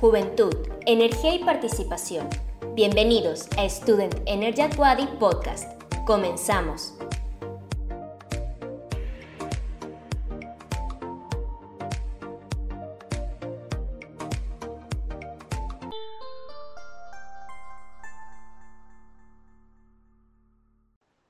Juventud, energía y participación. Bienvenidos a Student Energy at Podcast. Comenzamos.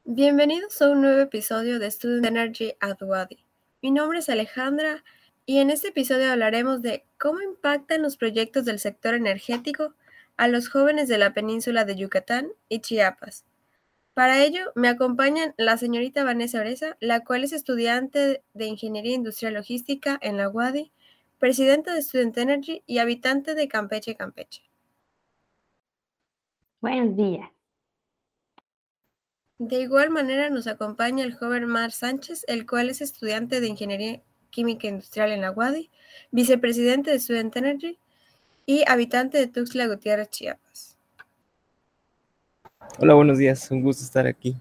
Bienvenidos a un nuevo episodio de Student Energy at Wadi. Mi nombre es Alejandra y en este episodio hablaremos de cómo impactan los proyectos del sector energético a los jóvenes de la península de Yucatán y Chiapas. Para ello me acompañan la señorita Vanessa Oreza, la cual es estudiante de Ingeniería Industrial Logística en la UADI, presidenta de Student Energy y habitante de Campeche, Campeche. Buenos días. De igual manera nos acompaña el joven Mar Sánchez, el cual es estudiante de Ingeniería Química Industrial en la UADI, vicepresidente de Student Energy y habitante de Tuxtla Gutiérrez, Chiapas. Hola, buenos días, un gusto estar aquí.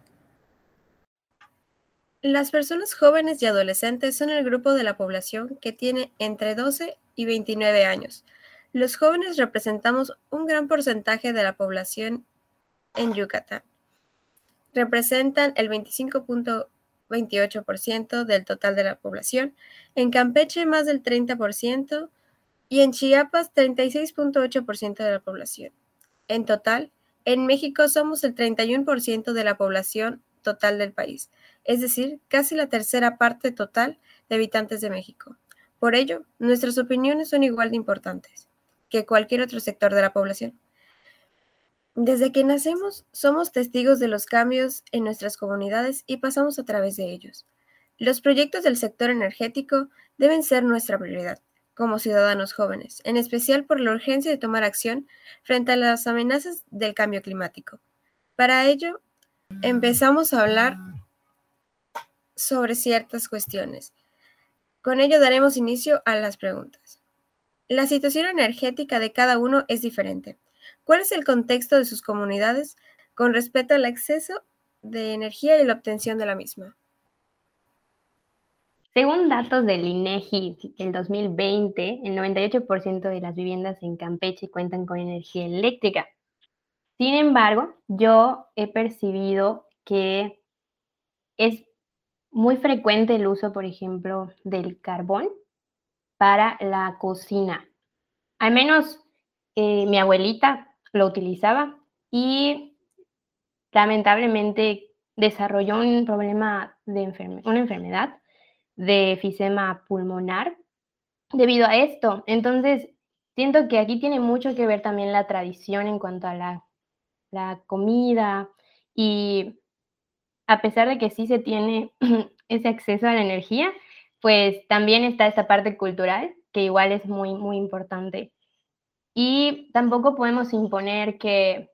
Las personas jóvenes y adolescentes son el grupo de la población que tiene entre 12 y 29 años. Los jóvenes representamos un gran porcentaje de la población en Yucatán. Representan el 25. 28% del total de la población, en Campeche más del 30% y en Chiapas 36.8% de la población. En total, en México somos el 31% de la población total del país, es decir, casi la tercera parte total de habitantes de México. Por ello, nuestras opiniones son igual de importantes que cualquier otro sector de la población. Desde que nacemos, somos testigos de los cambios en nuestras comunidades y pasamos a través de ellos. Los proyectos del sector energético deben ser nuestra prioridad como ciudadanos jóvenes, en especial por la urgencia de tomar acción frente a las amenazas del cambio climático. Para ello, empezamos a hablar sobre ciertas cuestiones. Con ello daremos inicio a las preguntas. La situación energética de cada uno es diferente. ¿Cuál es el contexto de sus comunidades con respecto al acceso de energía y la obtención de la misma? Según datos del INEGI del 2020, el 98% de las viviendas en Campeche cuentan con energía eléctrica. Sin embargo, yo he percibido que es muy frecuente el uso, por ejemplo, del carbón para la cocina. Al menos eh, mi abuelita lo utilizaba y lamentablemente desarrolló un problema de una enfermedad de efisema pulmonar debido a esto. Entonces, siento que aquí tiene mucho que ver también la tradición en cuanto a la, la comida y a pesar de que sí se tiene ese acceso a la energía, pues también está esta parte cultural que igual es muy, muy importante. Y tampoco podemos imponer que,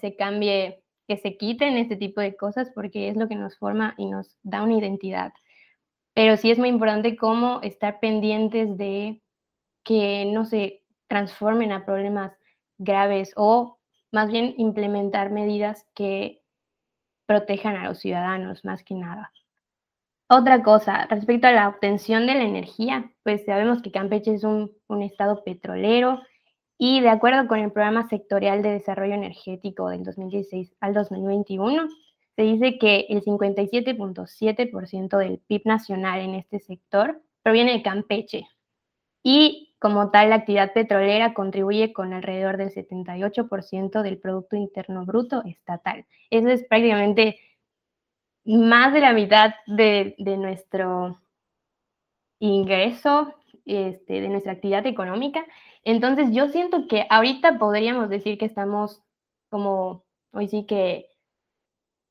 se cambie, que se quiten este tipo de cosas porque es lo que nos forma y nos da una identidad. Pero sí es muy importante cómo estar pendientes de que no se transformen a problemas graves o más bien implementar medidas que protejan a los ciudadanos más que nada. Otra cosa, respecto a la obtención de la energía, pues sabemos que Campeche es un, un estado petrolero y de acuerdo con el Programa Sectorial de Desarrollo Energético del 2016 al 2021, se dice que el 57.7% del PIB nacional en este sector proviene de Campeche. Y como tal, la actividad petrolera contribuye con alrededor del 78% del Producto Interno Bruto estatal. Eso es prácticamente más de la mitad de, de nuestro ingreso, este, de nuestra actividad económica entonces yo siento que ahorita podríamos decir que estamos como, hoy sí que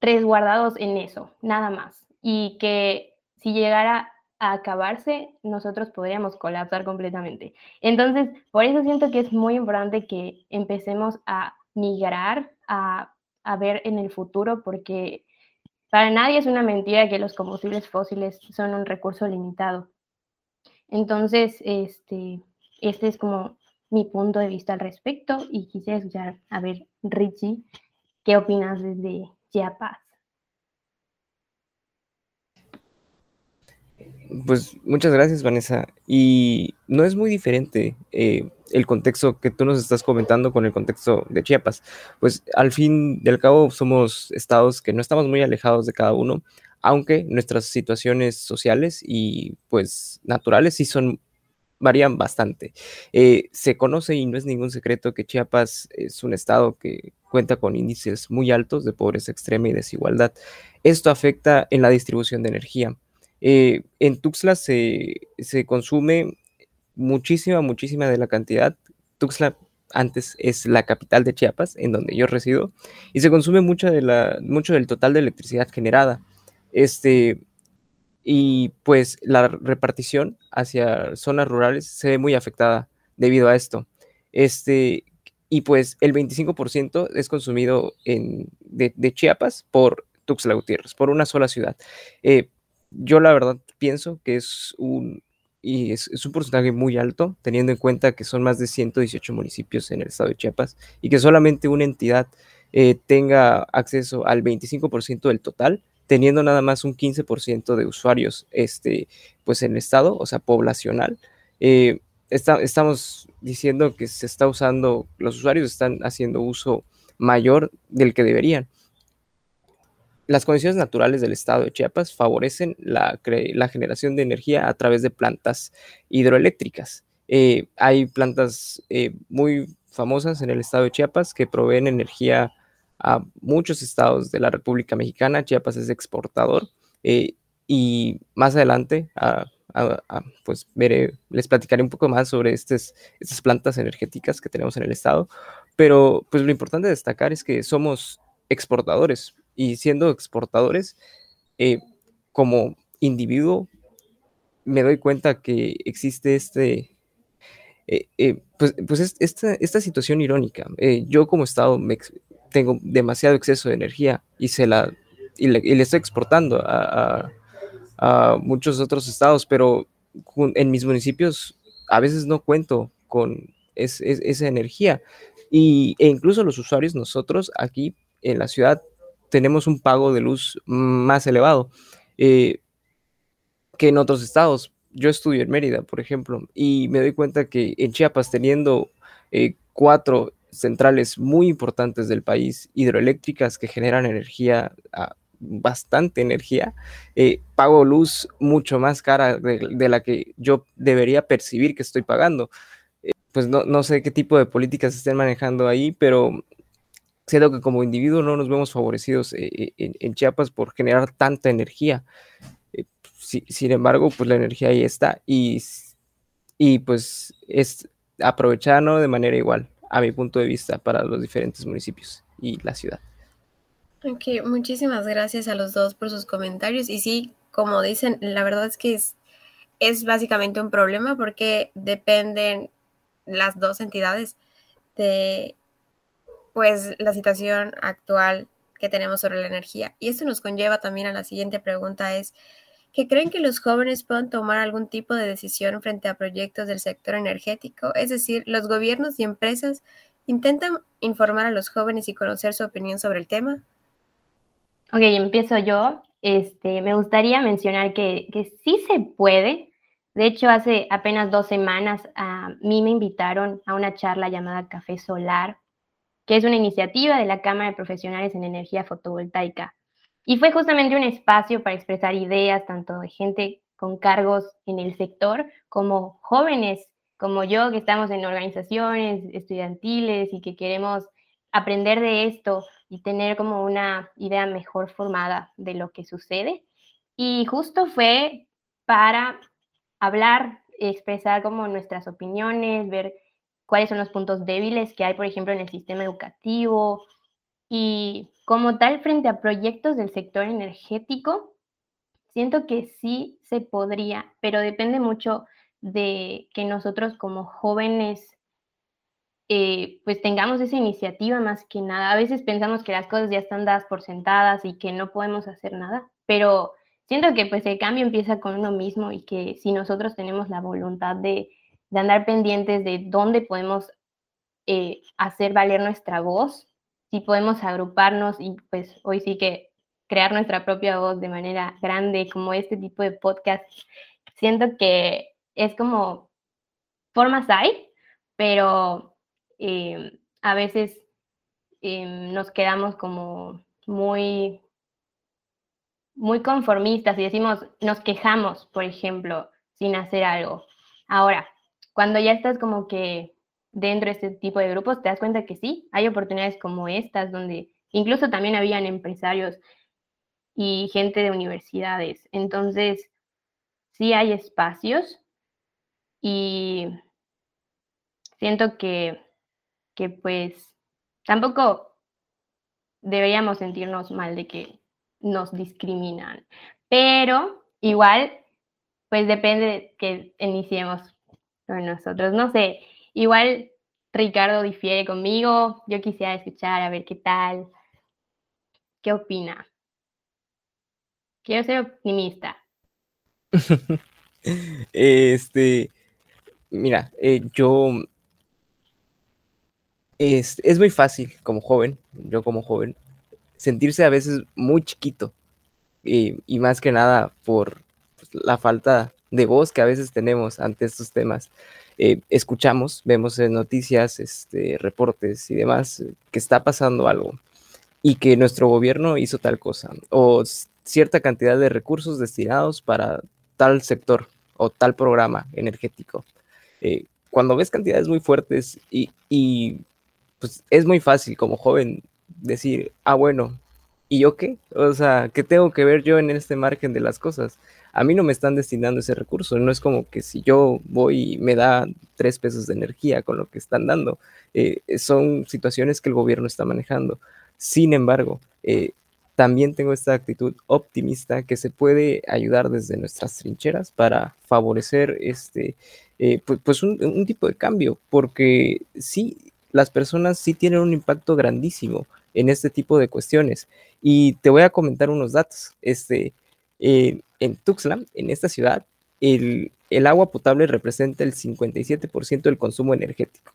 resguardados en eso, nada más. Y que si llegara a acabarse, nosotros podríamos colapsar completamente. Entonces, por eso siento que es muy importante que empecemos a migrar, a, a ver en el futuro, porque para nadie es una mentira que los combustibles fósiles son un recurso limitado. Entonces, este, este es como mi punto de vista al respecto y quisiera escuchar, a ver, Richie, ¿qué opinas desde Chiapas? Pues muchas gracias, Vanessa. Y no es muy diferente eh, el contexto que tú nos estás comentando con el contexto de Chiapas. Pues al fin y al cabo somos estados que no estamos muy alejados de cada uno, aunque nuestras situaciones sociales y pues naturales sí son varían bastante. Eh, se conoce y no es ningún secreto que Chiapas es un estado que cuenta con índices muy altos de pobreza extrema y desigualdad. Esto afecta en la distribución de energía. Eh, en Tuxtla se, consume muchísima, muchísima de la cantidad. Tuxtla antes es la capital de Chiapas, en donde yo resido, y se consume mucho, de la, mucho del total de electricidad generada. Este, y pues la repartición hacia zonas rurales se ve muy afectada debido a esto. Este, y pues el 25% es consumido en, de, Chiapas por Tuxtla Gutiérrez, por una sola ciudad. Eh, yo la verdad pienso que es un, y es, un porcentaje muy alto, teniendo en cuenta que son más de 118 municipios en el estado de Chiapas y que solamente una entidad eh, tenga acceso al 25% del total teniendo nada más un 15% de usuarios este, pues en el estado, o sea, poblacional. Eh, estamos diciendo que se está usando, los usuarios están haciendo uso mayor del que deberían. Las condiciones naturales del estado de Chiapas favorecen la, generación de energía a través de plantas hidroeléctricas. Eh, hay plantas eh, muy famosas en el estado de Chiapas que proveen energía a muchos estados de la República Mexicana. Chiapas es exportador eh, y más adelante pues veré, les platicaré un poco más sobre estas, plantas energéticas que tenemos en el estado. Pero pues lo importante de destacar es que somos exportadores y siendo exportadores, eh, como individuo, me doy cuenta que existe este, eh, pues, pues esta, esta, situación irónica. yo como Estado me, tengo demasiado exceso de energía y, se la, y, le, estoy exportando a, muchos otros estados, pero en mis municipios a veces no cuento con esa energía. Y, e incluso los usuarios, nosotros aquí en la ciudad, tenemos un pago de luz más elevado eh, que en otros estados. Yo estudio en Mérida, por ejemplo, y me doy cuenta que en Chiapas, teniendo eh, cuatro centrales muy importantes del país, hidroeléctricas que generan energía, ah, bastante energía, eh, pago luz mucho más cara de, la que yo debería percibir que estoy pagando. Eh, pues no, sé qué tipo de políticas estén manejando ahí, pero siento que como individuo no nos vemos favorecidos eh, en, Chiapas por generar tanta energía. sin embargo, pues la energía ahí está y, y pues es aprovechada de manera igual a mi punto de vista, para los diferentes municipios y la ciudad. Ok, muchísimas gracias a los dos por sus comentarios. Y sí, como dicen, la verdad es que es, es básicamente un problema porque dependen las dos entidades de pues la situación actual que tenemos sobre la energía. Y esto nos conlleva también a la siguiente pregunta es, ¿que creen que los jóvenes puedan tomar algún tipo de decisión frente a proyectos del sector energético? Es decir, los gobiernos y empresas intentan informar a los jóvenes y conocer su opinión sobre el tema. Ok, empiezo yo. Este, me gustaría mencionar que, que sí se puede. De hecho, hace apenas dos semanas a mí me invitaron a una charla llamada Café Solar, que es una iniciativa de la Cámara de Profesionales en Energía Fotovoltaica. Y fue justamente un espacio para expresar ideas tanto de gente con cargos en el sector como jóvenes como yo que estamos en organizaciones estudiantiles y que queremos aprender de esto y tener como una idea mejor formada de lo que sucede. Y justo fue para hablar, expresar como nuestras opiniones, ver cuáles son los puntos débiles que hay, por ejemplo, en el sistema educativo y como tal, frente a proyectos del sector energético, siento que sí se podría, pero depende mucho de que nosotros como jóvenes eh, pues tengamos esa iniciativa más que nada. A veces pensamos que las cosas ya están dadas por sentadas y que no podemos hacer nada, pero siento que pues el cambio empieza con uno mismo y que si nosotros tenemos la voluntad de, andar pendientes de dónde podemos eh, hacer valer nuestra voz, si podemos agruparnos y pues hoy sí que crear nuestra propia voz de manera grande, como este tipo de podcast siento que es como formas hay, pero em, a veces em, nos quedamos como muy, muy conformistas y decimos, nos quejamos, por ejemplo, sin hacer algo. Ahora, cuando ya estás como que dentro de este tipo de grupos, te das cuenta que sí, hay oportunidades como estas, donde incluso también habían empresarios y gente de universidades. Entonces, sí hay espacios y siento que, que pues tampoco deberíamos sentirnos mal de que nos discriminan, pero igual, pues depende que iniciemos con nosotros. No sé, igual Ricardo difiere conmigo, yo quisiera escuchar a ver qué tal, qué opina. Quiero ser optimista. este, mira, eh, yo es, es, muy fácil como joven, yo como joven, sentirse a veces muy chiquito y, y más que nada por pues, la falta de voz que a veces tenemos ante estos temas. Eh, escuchamos, vemos en noticias, este, reportes y demás que está pasando algo y que nuestro gobierno hizo tal cosa o cierta cantidad de recursos destinados para tal sector o tal programa energético. Eh, cuando ves cantidades muy fuertes y, y, pues es muy fácil como joven decir, ah, bueno, ¿y yo qué? O sea, ¿qué tengo que ver yo en este margen de las cosas? A mí no me están destinando ese recurso, no es como que si yo voy y me da tres pesos de energía con lo que están dando, eh, son situaciones que el gobierno está manejando. Sin embargo, eh, también tengo esta actitud optimista que se puede ayudar desde nuestras trincheras para favorecer este, eh, pues, pues un, tipo de cambio, porque sí, las personas sí tienen un impacto grandísimo en este tipo de cuestiones. Y te voy a comentar unos datos. Este, eh, en Tuxtla, en esta ciudad, el, agua potable representa el 57% del consumo energético.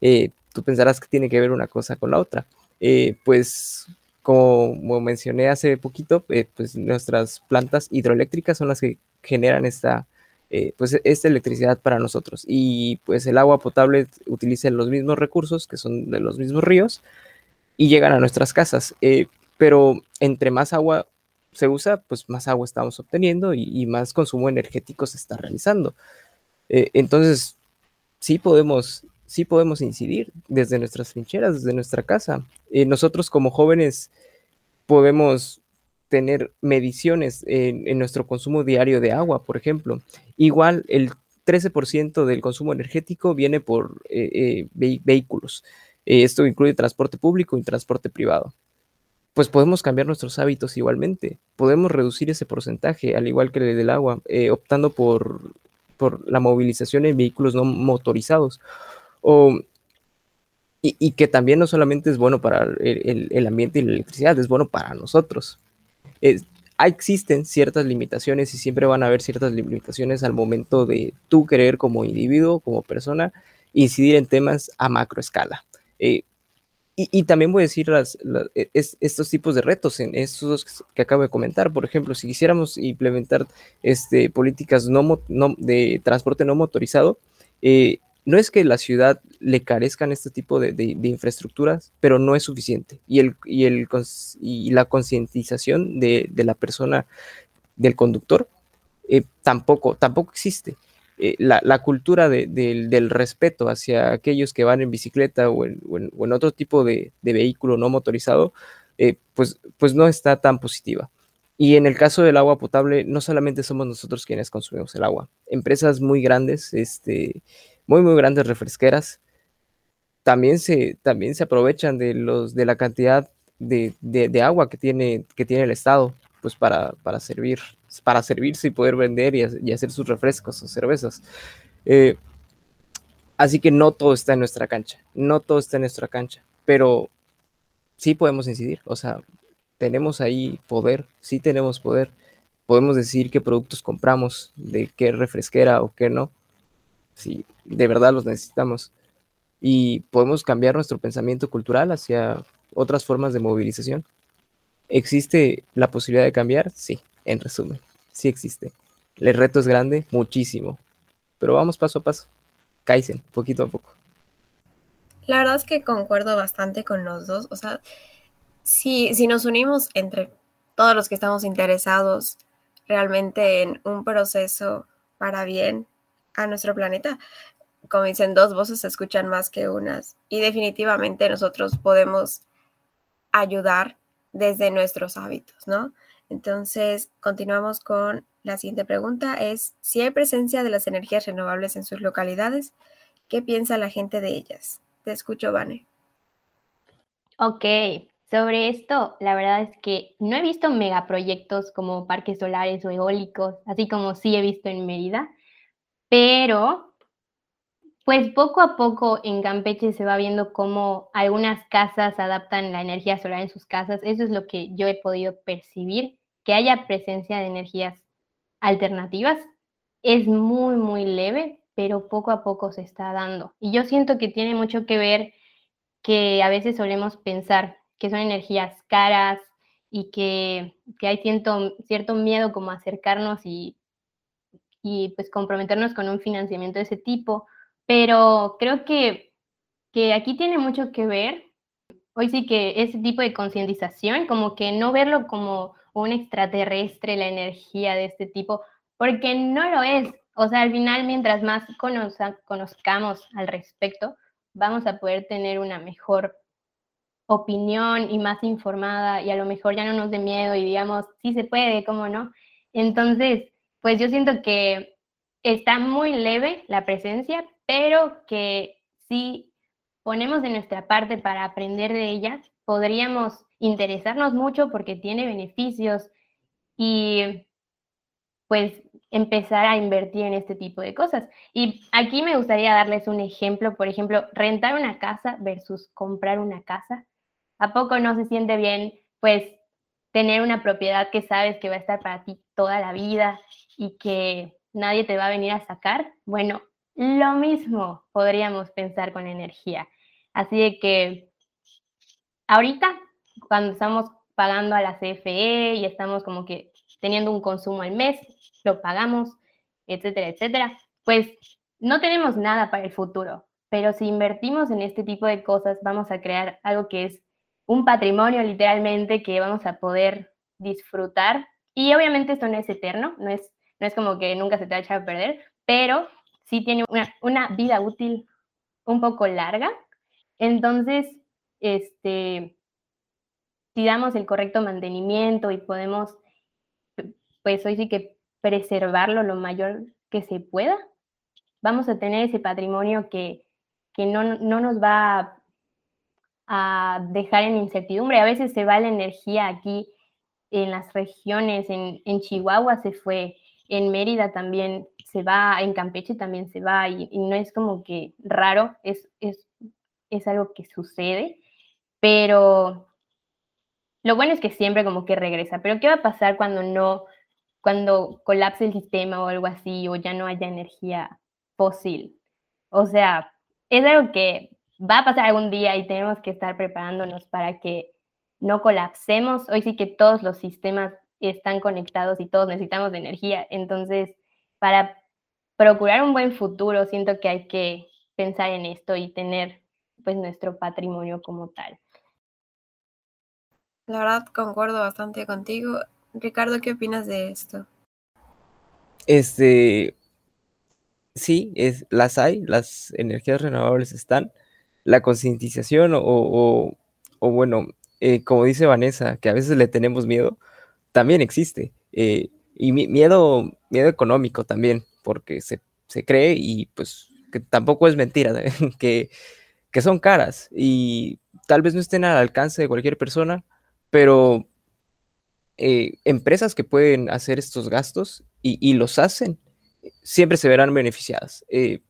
Eh, tú pensarás que tiene que ver una cosa con la otra. pues como mencioné hace poquito, eh, pues nuestras plantas hidroeléctricas son las que generan esta, eh, pues esta electricidad para nosotros. Y pues el agua potable utiliza los mismos recursos, que son de los mismos ríos, y llegan a nuestras casas. Eh, pero entre más agua se usa, pues más agua estamos obteniendo y, más consumo energético se está realizando. entonces, sí podemos sí podemos incidir desde nuestras trincheras, desde nuestra casa. Eh, nosotros como jóvenes podemos tener mediciones en, nuestro consumo diario de agua, por ejemplo. Igual el 13% del consumo energético viene por eh, eh, vehículos. esto incluye transporte público y transporte privado. Pues podemos cambiar nuestros hábitos igualmente. Podemos reducir ese porcentaje, al igual que el del agua, optando por, por la movilización en vehículos no motorizados y, que también no solamente es bueno para el, ambiente y la electricidad, es bueno para nosotros. existen ciertas limitaciones y siempre van a haber ciertas limitaciones al momento de tú querer como individuo, como persona, incidir en temas a macro escala. Eh, y, también voy a decir las, e, estos tipos de retos, en estos que acabo de comentar. Por ejemplo, si quisiéramos implementar este, políticas no, de transporte no motorizado, eh, no es que la ciudad le carezcan este tipo de, infraestructuras, pero no es suficiente. Y, el, y, el, y la concientización de, la persona, del conductor, eh, tampoco, tampoco existe. Eh, la, cultura del respeto hacia aquellos que van en bicicleta o en, otro tipo de, vehículo no motorizado, eh, pues, pues no está tan positiva. Y en el caso del agua potable, no solamente somos nosotros quienes consumimos el agua. Empresas muy grandes, este, muy, muy grandes refresqueras, también se, también se aprovechan de, los, de la cantidad de, agua que tiene, que tiene el Estado, pues para, servir, para servirse y poder vender y, hacer sus refrescos o cervezas. Eh, así que no todo está en nuestra cancha, no todo está en nuestra cancha, pero sí podemos incidir, o sea, tenemos ahí poder, sí tenemos poder, podemos decir qué productos compramos, de qué refresquera o qué no, si de verdad los necesitamos. Y podemos cambiar nuestro pensamiento cultural hacia otras formas de movilización. ¿Existe la posibilidad de cambiar? Sí, en resumen, sí existe. el reto es grande, muchísimo, pero vamos paso a paso, Kaizen, poquito a poco. La verdad es que concuerdo bastante con los dos, o sea, si, si nos unimos entre todos los que estamos interesados realmente en un proceso para bien a nuestro planeta, como dicen, dos voces se escuchan más que unas y definitivamente nosotros podemos ayudar desde nuestros hábitos, ¿no? Entonces, continuamos con la siguiente pregunta, es si hay presencia de las energías renovables en sus localidades, ¿qué piensa la gente de ellas? Te escucho, Vane. Ok, sobre esto, la verdad es que no he visto megaproyectos como parques solares o eólicos, así como sí he visto en Mérida, pero pues poco a poco en Campeche se va viendo cómo algunas casas adaptan la energía solar en sus casas. Eso es lo que yo he podido percibir, que haya presencia de energías alternativas. Es muy, muy leve, pero poco a poco se está dando. Y yo siento que tiene mucho que ver que a veces solemos pensar que son energías caras y que, hay cierto, cierto miedo como acercarnos y, y pues comprometernos con un financiamiento de ese tipo pero creo que, aquí tiene mucho que ver, hoy sí que ese tipo de concientización, como que no verlo como un extraterrestre, la energía de este tipo, porque no lo es. O sea, al final, mientras más conozcamos al respecto, vamos a poder tener una mejor opinión y más informada y a lo mejor ya no nos dé miedo y digamos, sí se puede, ¿cómo no? Entonces, pues yo siento que está muy leve la presencia, pero que si ponemos de nuestra parte para aprender de ellas, podríamos interesarnos mucho porque tiene beneficios y pues empezar a invertir en este tipo de cosas. Y aquí me gustaría darles un ejemplo, por ejemplo, rentar una casa versus comprar una casa. ¿A poco no se siente bien pues tener una propiedad que sabes que va a estar para ti toda la vida y que nadie te va a venir a sacar? Bueno, lo mismo podríamos pensar con energía. Así de que ahorita, cuando estamos pagando a la CFE y estamos como que teniendo un consumo al mes, lo pagamos, etcétera, etcétera, pues no tenemos nada para el futuro. Pero si invertimos en este tipo de cosas, vamos a crear algo que es un patrimonio literalmente que vamos a poder disfrutar. Y obviamente esto no es eterno, no es, no es como que nunca se te va a a perder, pero sí tiene una, vida útil un poco larga. Entonces, este, si damos el correcto mantenimiento y podemos, pues hoy sí que preservarlo lo mayor que se pueda, vamos a tener ese patrimonio que, que no, no, nos va a, dejar en incertidumbre. A veces se va la energía aquí en las regiones, en, en Chihuahua se fue, en Mérida también se va, en Campeche también se va, y, no es como que raro, es, es, es algo que sucede, pero lo bueno es que siempre como que regresa, pero ¿qué va a pasar cuando no, cuando colapse el sistema o algo así, o ya no haya energía fósil? O sea, es algo que va a pasar algún día y tenemos que estar preparándonos para que no colapsemos. Hoy sí que todos los sistemas están conectados y todos necesitamos de energía, entonces para procurar un buen futuro, siento que hay que pensar en esto y tener pues nuestro patrimonio como tal. La verdad, concuerdo bastante contigo. Ricardo, ¿qué opinas de esto? Este, sí, es, las hay, las energías renovables están. La concientización o, o, bueno, eh, como dice Vanessa, que a veces le tenemos miedo, también existe. Eh, y miedo, miedo económico también, porque se, cree y pues que tampoco es mentira, que, que son caras y tal vez no estén al alcance de cualquier persona, pero eh, empresas que pueden hacer estos gastos y, los hacen, siempre se verán beneficiadas. Eh,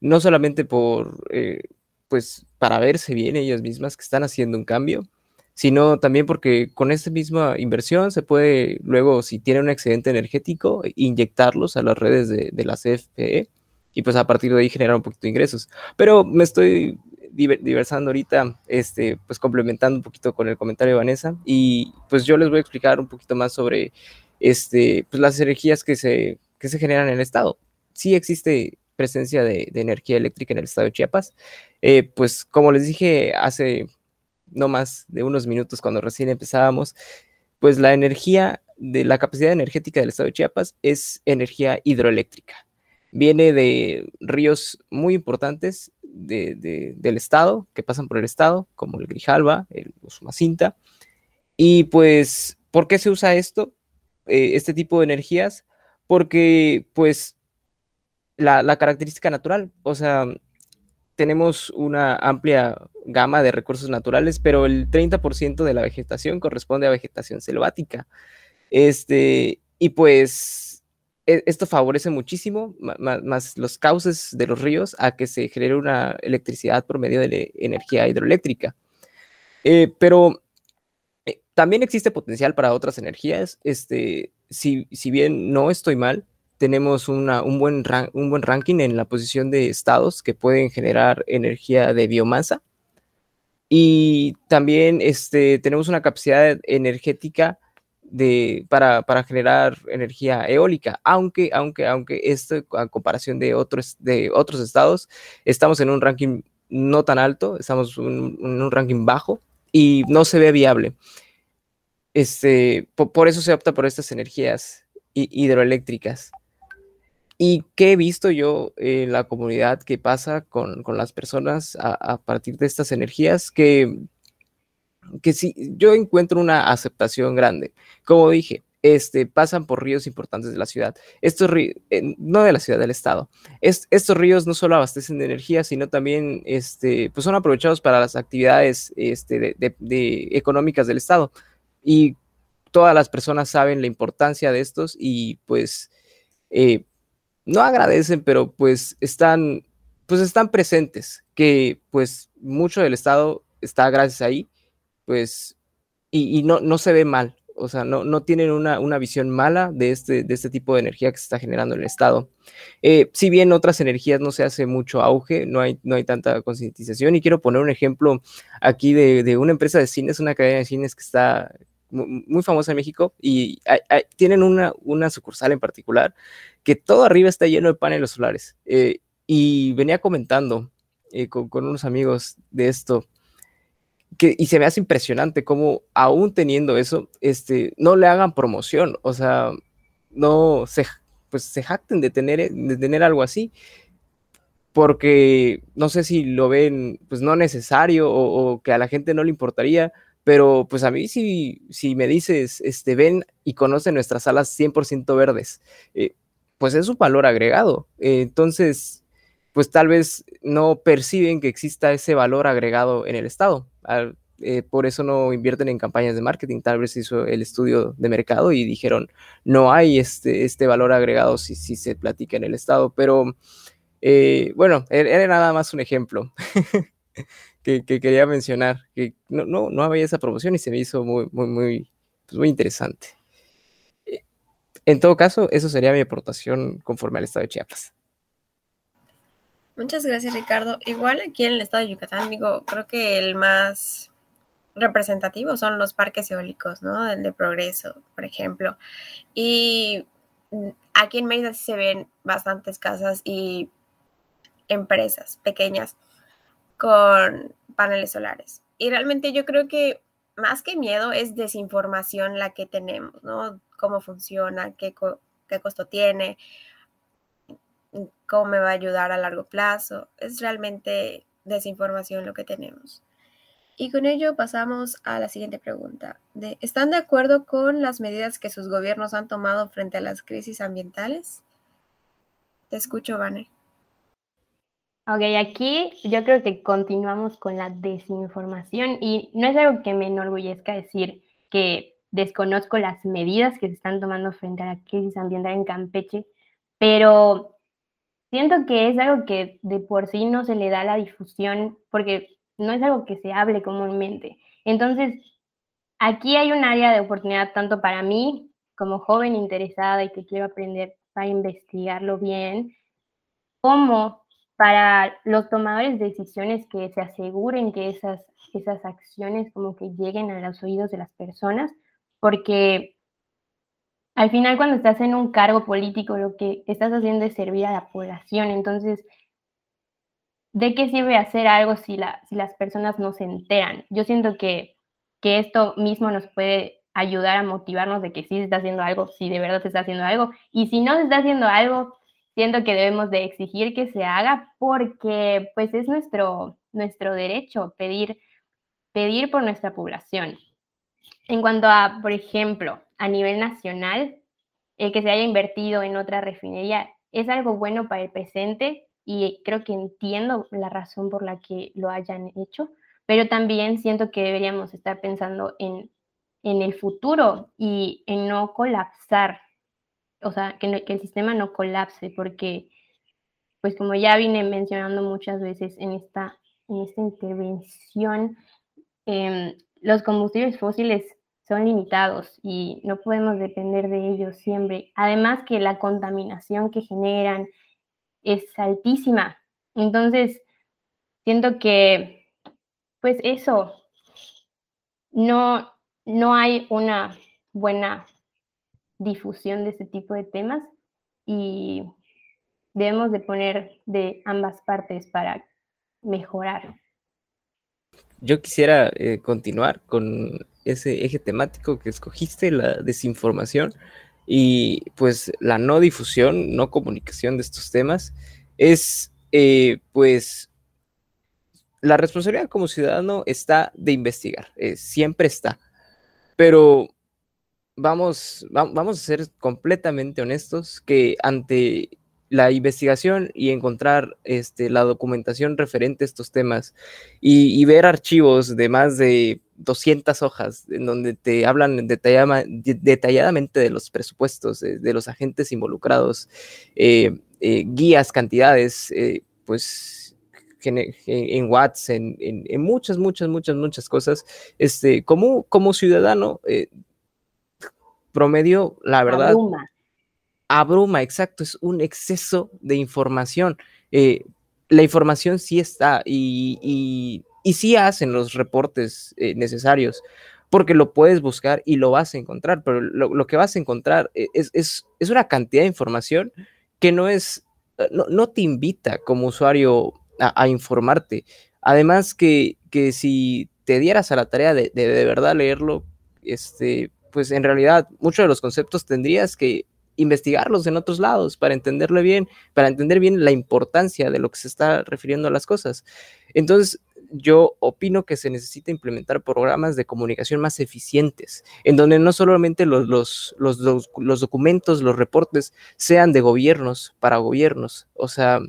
no solamente por, eh, pues, para verse bien ellas mismas que están haciendo un cambio, sino también porque con esta misma inversión se puede luego, si tiene un excedente energético, inyectarlos a las redes de, la CFE y pues a partir de ahí generar un poquito de ingresos. Pero me estoy diversando ahorita, este, pues complementando un poquito con el comentario de Vanessa y pues yo les voy a explicar un poquito más sobre este, pues las energías que se, que se generan en el estado. Sí existe presencia de, energía eléctrica en el estado de Chiapas. Eh, pues como les dije hace no más de unos minutos cuando recién empezábamos, pues la energía de la capacidad energética del estado de Chiapas es energía hidroeléctrica. Viene de ríos muy importantes del estado, que pasan por el estado, como el Grijalva, el Usumacinta. Y pues, ¿por qué se usa esto? Eh, este tipo de energías, porque pues la, característica natural, o sea, tenemos una amplia gama de recursos naturales, pero el 30% de la vegetación corresponde a vegetación selvática. Este, y pues e, esto favorece muchísimo, más, los cauces de los ríos, a que se genere una electricidad por medio de energía hidroeléctrica. Eh, pero eh, también existe potencial para otras energías. Este, si, si bien no estoy mal, tenemos un, buen un buen ranking en la posición de estados que pueden generar energía de biomasa. Y también este, tenemos una capacidad energética de, para, para, generar energía eólica, aunque, aunque, aunque esto, a comparación de otros, de otros estados, estamos en un ranking no tan alto, estamos en un ranking bajo y no se ve viable. Este, por, eso se opta por estas energías hidroeléctricas. ¿Y qué he visto yo en la comunidad que pasa con, las personas a, partir de estas energías? Que, que sí, yo encuentro una aceptación grande. Como dije, este, pasan por ríos importantes de la ciudad. Estos ríos, no de la ciudad, del estado. estos ríos no solo abastecen de energía, sino también este, pues son aprovechados para las actividades este, de, económicas del estado. Y todas las personas saben la importancia de estos y pues eh, no agradecen, pero pues están, pues están presentes, que pues mucho del Estado está gracias ahí, pues, y, no, no se ve mal, o sea, no, no tienen una, una, visión mala de este, de este tipo de energía que se está generando en el Estado. Eh, si bien otras energías no se hace mucho auge, no hay, no hay tanta concientización, y quiero poner un ejemplo aquí de, de, una empresa de cines, una cadena de cines que está muy famosa en México y tienen una, una sucursal en particular que todo arriba está lleno de paneles solares. Eh, y venía comentando eh, con, unos amigos de esto, que, y se me hace impresionante cómo aún teniendo eso, este, no le hagan promoción, o sea, no se, pues se jacten de tener, de tener algo así, porque no sé si lo ven pues no necesario o que a la gente no le importaría, pero pues a mí si, si me dices, este, ven y conocen nuestras salas 100% verdes, eh, pues es un valor agregado. Eh, entonces, pues tal vez no perciben que exista ese valor agregado en el Estado. Eh, por eso no invierten en campañas de marketing. Tal vez hizo el estudio de mercado y dijeron, no hay este, este valor agregado si, si se platica en el Estado. Pero bueno, e-, era nada más un ejemplo. que, quería mencionar, que no, no, no, había esa promoción y se me hizo muy, muy, muy, pues interesante. Eh, en todo caso, eso sería mi aportación conforme al estado de Chiapas. Muchas gracias, Ricardo. Igual aquí en el estado de Yucatán, digo, creo que el más representativo son los parques eólicos, ¿no? El de Progreso, por ejemplo. Y aquí en Mérida se ven bastantes casas y empresas pequeñas con paneles solares. Y realmente yo creo que más que miedo es desinformación la que tenemos, ¿no? Cómo funciona, qué, qué costo tiene, cómo me va a ayudar a largo plazo. Es realmente desinformación lo que tenemos. Y con ello pasamos a la siguiente pregunta. De, ¿Están de acuerdo con las medidas que sus gobiernos han tomado frente a las crisis ambientales? Te escucho, Vane. Ok, aquí yo creo que continuamos con la desinformación y no es algo que me enorgullezca decir que desconozco las medidas que se están tomando frente a la crisis ambiental en Campeche, pero siento que es algo que de por sí no se le da la difusión porque no es algo que se hable comúnmente. Entonces, aquí hay un área de oportunidad tanto para mí como joven interesada y que quiero aprender para investigarlo bien, como para los tomadores de decisiones que se aseguren que esas, esas acciones como que lleguen a los oídos de las personas, porque al final cuando estás en un cargo político, lo que estás haciendo es servir a la población. Entonces, ¿de qué sirve hacer algo si, la, si las personas no se enteran? Yo siento que, que esto mismo nos puede ayudar a motivarnos de que sí se está haciendo algo, si de verdad se está haciendo algo. Y si no se está haciendo algo, siento que debemos de exigir que se haga porque pues es nuestro, nuestro derecho pedir, pedir por nuestra población. En cuanto a, por ejemplo, a nivel nacional, el que se haya invertido en otra refinería es algo bueno para el presente y creo que entiendo la razón por la que lo hayan hecho, pero también siento que deberíamos estar pensando en, en el futuro y en no colapsar, o sea, que, el sistema no colapse, porque, pues como ya vine mencionando muchas veces en esta, en esta intervención, eh, los combustibles fósiles son limitados y no podemos depender de ellos siempre. Además que la contaminación que generan es altísima. Entonces, siento que, pues eso, no, no hay una buena difusión de este tipo de temas y debemos de poner de ambas partes para mejorar. Yo quisiera eh, continuar con ese eje temático que escogiste, la desinformación y pues la no difusión, no comunicación de estos temas, es eh, pues la responsabilidad como ciudadano está de investigar, eh, siempre está, pero vamos, vamos a ser completamente honestos que ante la investigación y encontrar este, la documentación referente a estos temas y, ver archivos de más de 200 hojas en donde te hablan detalladamente de los presupuestos, de, los agentes involucrados, eh, eh, guías, cantidades, eh, pues en, Watts, en, muchas, muchas, muchas, muchas cosas. Este, como, como ciudadano promedio, la verdad abruma, exacto, es un exceso de información. Eh, la información sí está y, y, sí hacen los reportes eh, necesarios, porque lo puedes buscar y lo vas a encontrar, pero lo, que vas a encontrar e, es, es, una cantidad de información que no es, eh, no, te invita como usuario a, informarte. Además que, que, si te dieras a la tarea de, de, de verdad leerlo, este, pues en realidad muchos de los conceptos tendrías que investigarlos en otros lados para entenderlo bien, para entender bien la importancia de lo que se está refiriendo a las cosas. Entonces, yo opino que se necesita implementar programas de comunicación más eficientes, en donde no solamente los, los, los, documentos, los reportes sean de gobiernos para gobiernos, o sea,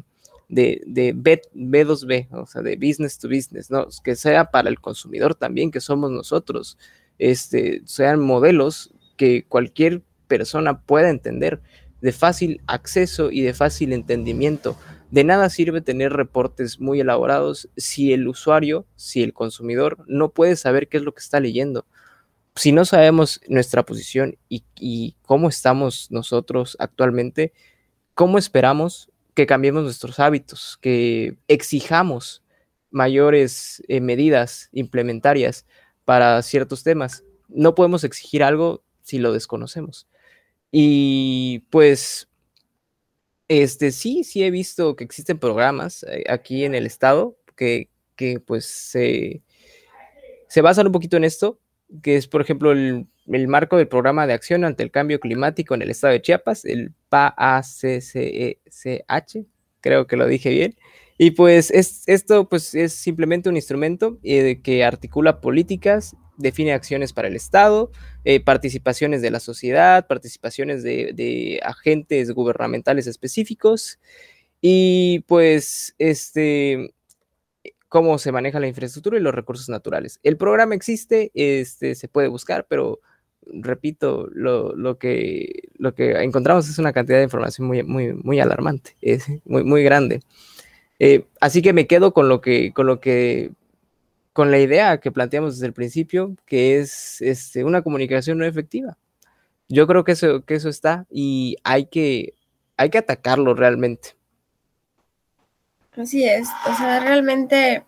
de, de B, B2B, o sea, de business to business, ¿no? que sea para el consumidor también, que somos nosotros, este, sean modelos que cualquier persona pueda entender, de fácil acceso y de fácil entendimiento. De nada sirve tener reportes muy elaborados si el usuario, si el consumidor no puede saber qué es lo que está leyendo. Si no sabemos nuestra posición y, cómo estamos nosotros actualmente, ¿cómo esperamos que cambiemos nuestros hábitos, que exijamos mayores eh, medidas implementarias para ciertos temas? No podemos exigir algo si lo desconocemos. Y pues, este, sí, sí he visto que existen programas eh, aquí en el estado que, que pues se, se basan un poquito en esto, que es, por ejemplo, el, el, marco del programa de acción ante el cambio climático en el estado de Chiapas, el PACCH, creo que lo dije bien. Y pues es, esto pues, es simplemente un instrumento eh, que articula políticas define acciones para el Estado, eh, participaciones de la sociedad, participaciones de, agentes gubernamentales específicos y pues este cómo se maneja la infraestructura y los recursos naturales. El programa existe, este, se puede buscar, pero repito, lo, que, lo que encontramos es una cantidad de información muy, muy, muy alarmante, es muy, muy grande. Eh, así que me quedo con lo que, con lo que con la idea que planteamos desde el principio, que es este, una comunicación no efectiva. Yo creo que eso, que eso está y hay que, hay que atacarlo realmente. Así es, o sea, realmente,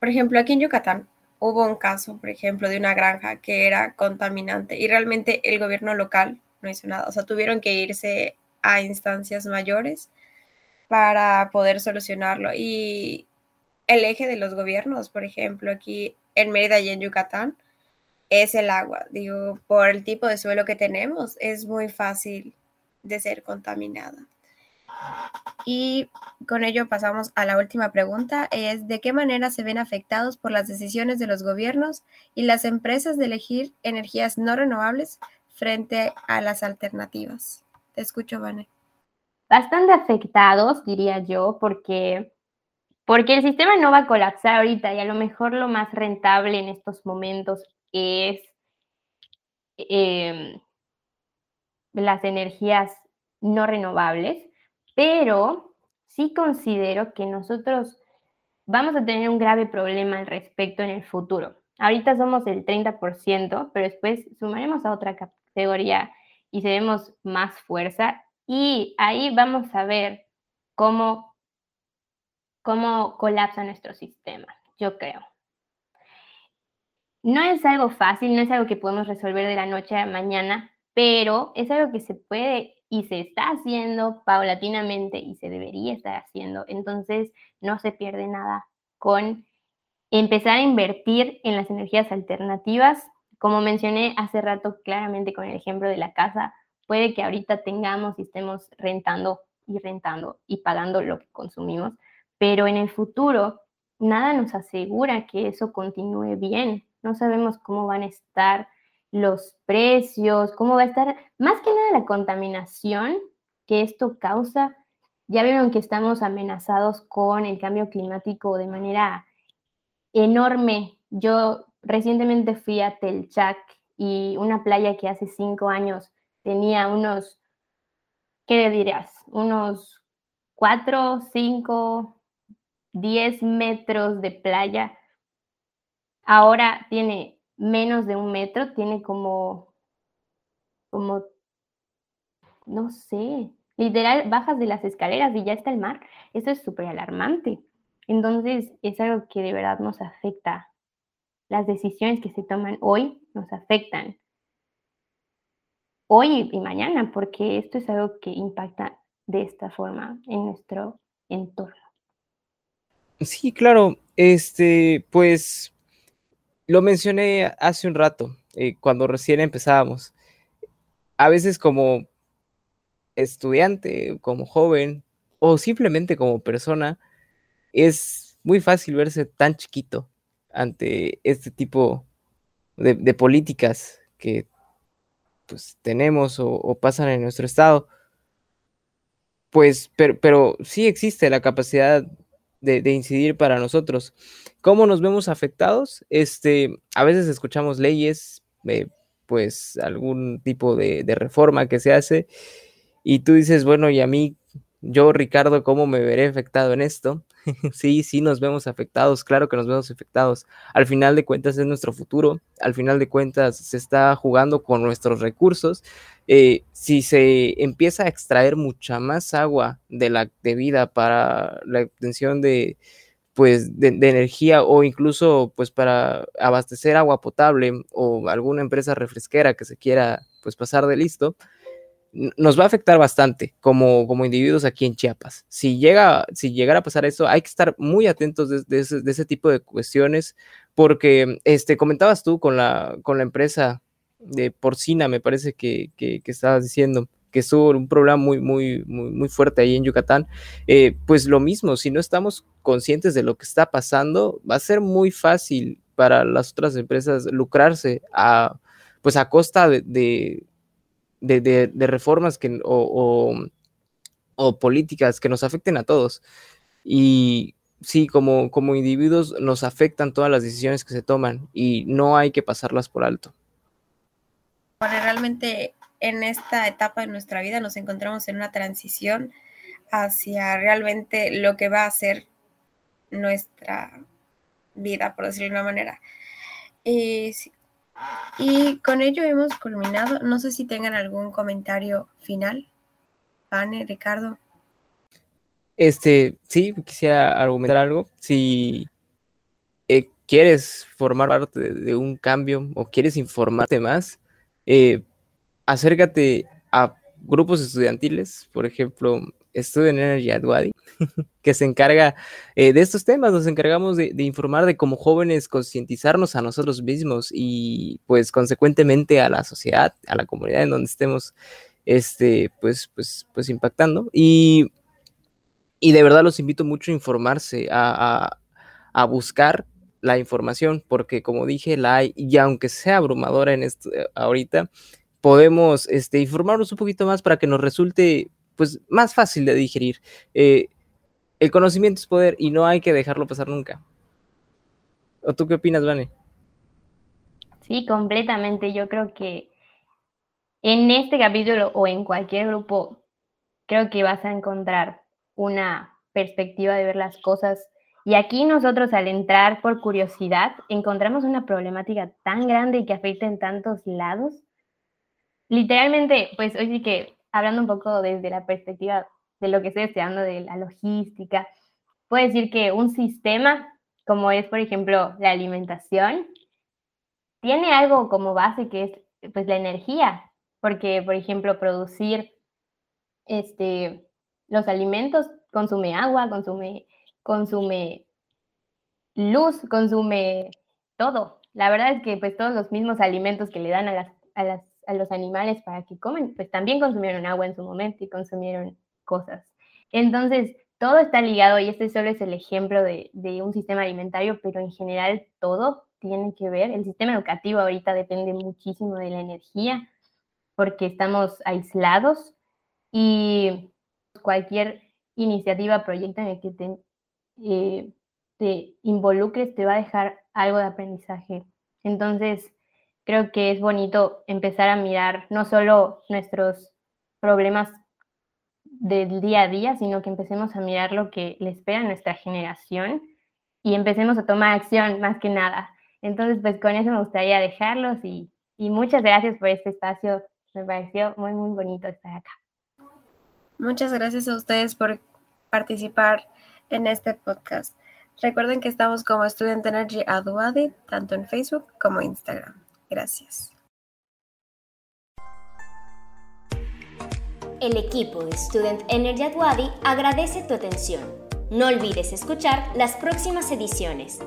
por ejemplo, aquí en Yucatán hubo un caso, por ejemplo, de una granja que era contaminante y realmente el gobierno local no hizo nada. O sea, tuvieron que irse a instancias mayores para poder solucionarlo. Y el eje de los gobiernos, por ejemplo, aquí en Mérida y en Yucatán, es el agua. Digo, por el tipo de suelo que tenemos, es muy fácil de ser contaminada. Y con ello pasamos a la última pregunta, es ¿de qué manera se ven afectados por las decisiones de los gobiernos y las empresas de elegir energías no renovables frente a las alternativas? Te escucho, Vane. Bastante afectados, diría yo, porque, porque el sistema no va a colapsar ahorita y a lo mejor lo más rentable en estos momentos es em, las energías no renovables pero sí considero que nosotros vamos a tener un grave problema al respecto en el futuro. Ahorita somos el 30%, pero después sumaremos a otra categoría y seremos más fuerza y ahí vamos a ver cómo, cómo colapsa nuestro sistema, yo creo. No es algo fácil, no es algo que podemos resolver de la noche a la mañana, pero es algo que se puede y se está haciendo paulatinamente y se debería estar haciendo. Entonces, no se pierde nada con empezar a invertir en las energías alternativas. Como mencioné hace rato claramente con el ejemplo de la casa, puede que ahorita tengamos y estemos rentando y rentando y pagando lo que consumimos, pero en el futuro nada nos asegura que eso continúe bien. No sabemos cómo van a estar los precios, cómo va a estar, más que nada la contaminación que esto causa. Ya vieron que estamos amenazados con el cambio climático de manera enorme. Yo recientemente fui a Telchac y una playa que hace cinco años tenía unos, ¿qué le dirías? Unos cuatro, cinco, diez metros de playa. Ahora tiene menos de un metro, tiene como, como, no sé, literal, bajas de las escaleras y ya está el mar. Eso es súper alarmante. Entonces, es algo que de verdad nos afecta. Las decisiones que se toman hoy nos afectan. Hoy y mañana, porque esto es algo que impacta de esta forma en nuestro entorno. Sí, claro. Este, pues lo mencioné hace un rato, eh, cuando recién empezábamos. A veces como estudiante, como joven o simplemente como persona, es muy fácil verse tan chiquito ante este tipo de, políticas que pues, tenemos o, pasan en nuestro estado. Pues, pero, sí existe la capacidad de, incidir para nosotros. ¿Cómo nos vemos afectados? Este, a veces escuchamos leyes, eh, pues algún tipo de, de, reforma que se hace, y tú dices, bueno, y a mí, yo, Ricardo, ¿cómo me veré afectado en esto? sí, sí, nos vemos afectados, claro que nos vemos afectados. Al final de cuentas es nuestro futuro, al final de cuentas se está jugando con nuestros recursos. Eh, si se empieza a extraer mucha más agua de la debida para la obtención de pues de, energía o incluso pues para abastecer agua potable o alguna empresa refresquera que se quiera pues pasar de listo, nos va a afectar bastante como, como individuos aquí en Chiapas. Si, llega, si llegara a pasar eso, hay que estar muy atentos de, ese, tipo de cuestiones, porque este, comentabas tú con la, con la empresa de porcina, me parece que, que, estabas diciendo que es un problema muy, muy, muy, muy fuerte ahí en Yucatán, eh, pues lo mismo, si no estamos conscientes de lo que está pasando, va a ser muy fácil para las otras empresas lucrarse a, pues a costa de de, reformas que, o, políticas que nos afecten a todos. Y sí, como, como individuos nos afectan todas las decisiones que se toman y no hay que pasarlas por alto. realmente en esta etapa de nuestra vida nos encontramos en una transición hacia realmente lo que va a ser nuestra vida, por decirlo de una manera. Y y con ello hemos culminado. No sé si tengan algún comentario final. Pane, Ricardo. Este, sí, quisiera argumentar algo. Si eh, quieres formar parte de, un cambio o quieres informarte más, eh, acércate a grupos estudiantiles, por ejemplo, Student Energy at Wadi, que se encarga eh, de estos temas, nos encargamos de, informar de como jóvenes concientizarnos a nosotros mismos y pues consecuentemente a la sociedad, a la comunidad en donde estemos este, pues, pues, pues impactando. Y, y de verdad los invito mucho a informarse, a, a, buscar la información, porque como dije, la hay, y aunque sea abrumadora en esto eh, ahorita, podemos este, informarnos un poquito más para que nos resulte pues más fácil de digerir. Eh, el conocimiento es poder y no hay que dejarlo pasar nunca. ¿O tú qué opinas, Vane? Sí, completamente. Yo creo que en este capítulo o en cualquier grupo, creo que vas a encontrar una perspectiva de ver las cosas. Y aquí nosotros al entrar por curiosidad, encontramos una problemática tan grande y que afecta en tantos lados. Literalmente, pues hoy sí que hablando un poco desde la perspectiva de lo que estoy estudiando de la logística, puedo decir que un sistema, como es, por ejemplo, la alimentación, tiene algo como base que es pues la energía, porque, por ejemplo, producir este, los alimentos consume agua, consume, consume luz, consume todo. La verdad es que pues todos los mismos alimentos que le dan a, las, a las a los animales para que comen, pues también consumieron agua en su momento y consumieron cosas. Entonces, todo está ligado y este solo es el ejemplo de, un sistema alimentario, pero en general todo tiene que ver. El sistema educativo ahorita depende muchísimo de la energía porque estamos aislados y cualquier iniciativa, proyecto en el que te, eh, te involucres te va a dejar algo de aprendizaje. Entonces, creo que es bonito empezar a mirar no solo nuestros problemas del día a día, sino que empecemos a mirar lo que le espera a nuestra generación y empecemos a tomar acción más que nada. Entonces, pues con eso me gustaría dejarlos y, y muchas gracias por este espacio. Me pareció muy, muy bonito estar acá. Muchas gracias a ustedes por participar en este podcast. Recuerden que estamos como Student Energy Aduadi, tanto en Facebook como Instagram. Gracias. El equipo de Student Energy at Wadi agradece tu atención. No olvides escuchar las próximas ediciones.